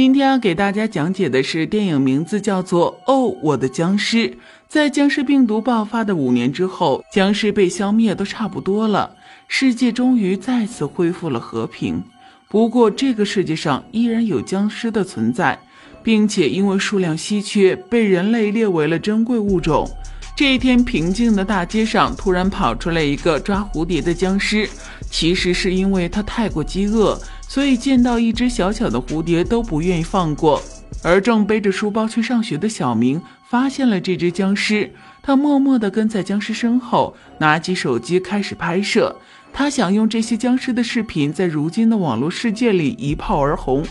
今天要给大家讲解的是电影名字叫做《哦，我的僵尸》。在僵尸病毒爆发的五年之后，僵尸被消灭都差不多了，世界终于再次恢复了和平。不过，这个世界上依然有僵尸的存在，并且因为数量稀缺，被人类列为了珍贵物种。这一天，平静的大街上突然跑出来一个抓蝴蝶的僵尸，其实是因为他太过饥饿。所以见到一只小小的蝴蝶都不愿意放过。而正背着书包去上学的小明发现了这只僵尸，他默默地跟在僵尸身后，拿起手机开始拍摄。他想用这些僵尸的视频在如今的网络世界里一炮而红。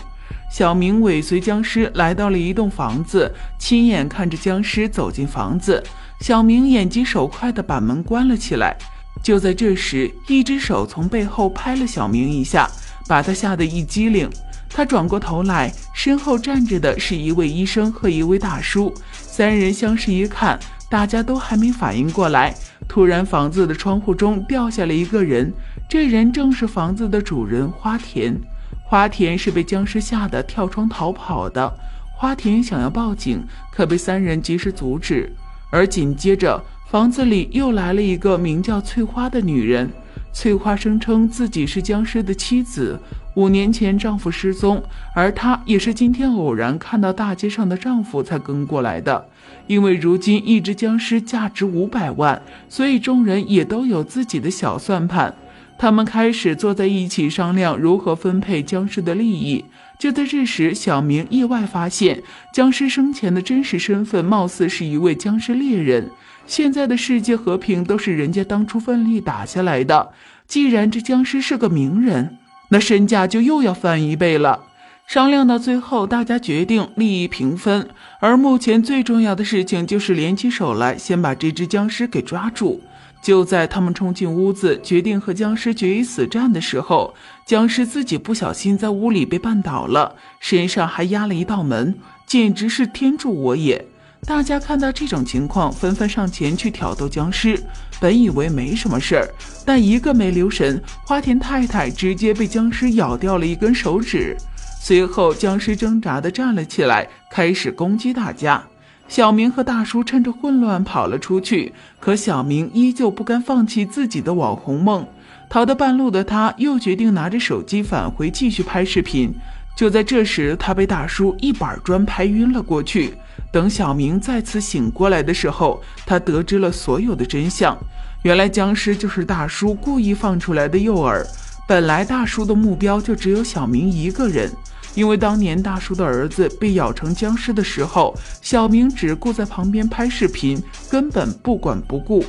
小明尾随僵尸来到了一栋房子，亲眼看着僵尸走进房子。小明眼疾手快地把门关了起来。就在这时，一只手从背后拍了小明一下。把他吓得一激灵，他转过头来，身后站着的是一位医生和一位大叔，三人相视一看，大家都还没反应过来，突然房子的窗户中掉下了一个人，这人正是房子的主人花田。花田是被僵尸吓得跳窗逃跑的，花田想要报警，可被三人及时阻止，而紧接着房子里又来了一个名叫翠花的女人。翠花声称自己是僵尸的妻子，五年前丈夫失踪，而她也是今天偶然看到大街上的丈夫才跟过来的。因为如今一只僵尸价值五百万，所以众人也都有自己的小算盘。他们开始坐在一起商量如何分配僵尸的利益。就在这时，小明意外发现，僵尸生前的真实身份貌似是一位僵尸猎人。现在的世界和平都是人家当初奋力打下来的。既然这僵尸是个名人，那身价就又要翻一倍了。商量到最后，大家决定利益平分。而目前最重要的事情就是联起手来，先把这只僵尸给抓住。就在他们冲进屋子，决定和僵尸决一死战的时候，僵尸自己不小心在屋里被绊倒了，身上还压了一道门，简直是天助我也！大家看到这种情况，纷纷上前去挑逗僵尸。本以为没什么事儿，但一个没留神，花田太太直接被僵尸咬掉了一根手指。随后，僵尸挣扎地站了起来，开始攻击大家。小明和大叔趁着混乱跑了出去，可小明依旧不甘放弃自己的网红梦。逃到半路的他，又决定拿着手机返回，继续拍视频。就在这时，他被大叔一板砖拍晕了过去。等小明再次醒过来的时候，他得知了所有的真相。原来僵尸就是大叔故意放出来的诱饵。本来大叔的目标就只有小明一个人。因为当年大叔的儿子被咬成僵尸的时候，小明只顾在旁边拍视频，根本不管不顾。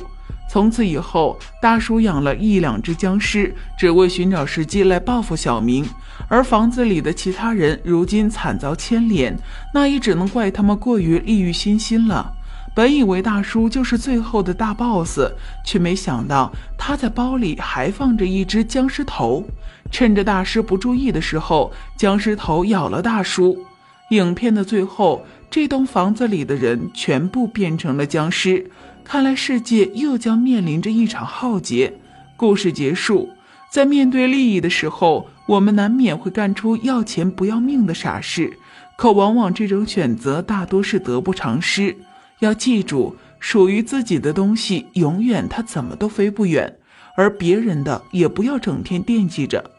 从此以后，大叔养了一两只僵尸，只为寻找时机来报复小明。而房子里的其他人如今惨遭牵连，那也只能怪他们过于利欲熏心了。本以为大叔就是最后的大 boss，却没想到他在包里还放着一只僵尸头。趁着大师不注意的时候，僵尸头咬了大叔。影片的最后，这栋房子里的人全部变成了僵尸。看来世界又将面临着一场浩劫。故事结束。在面对利益的时候，我们难免会干出要钱不要命的傻事，可往往这种选择大多是得不偿失。要记住，属于自己的东西，永远它怎么都飞不远，而别人的也不要整天惦记着。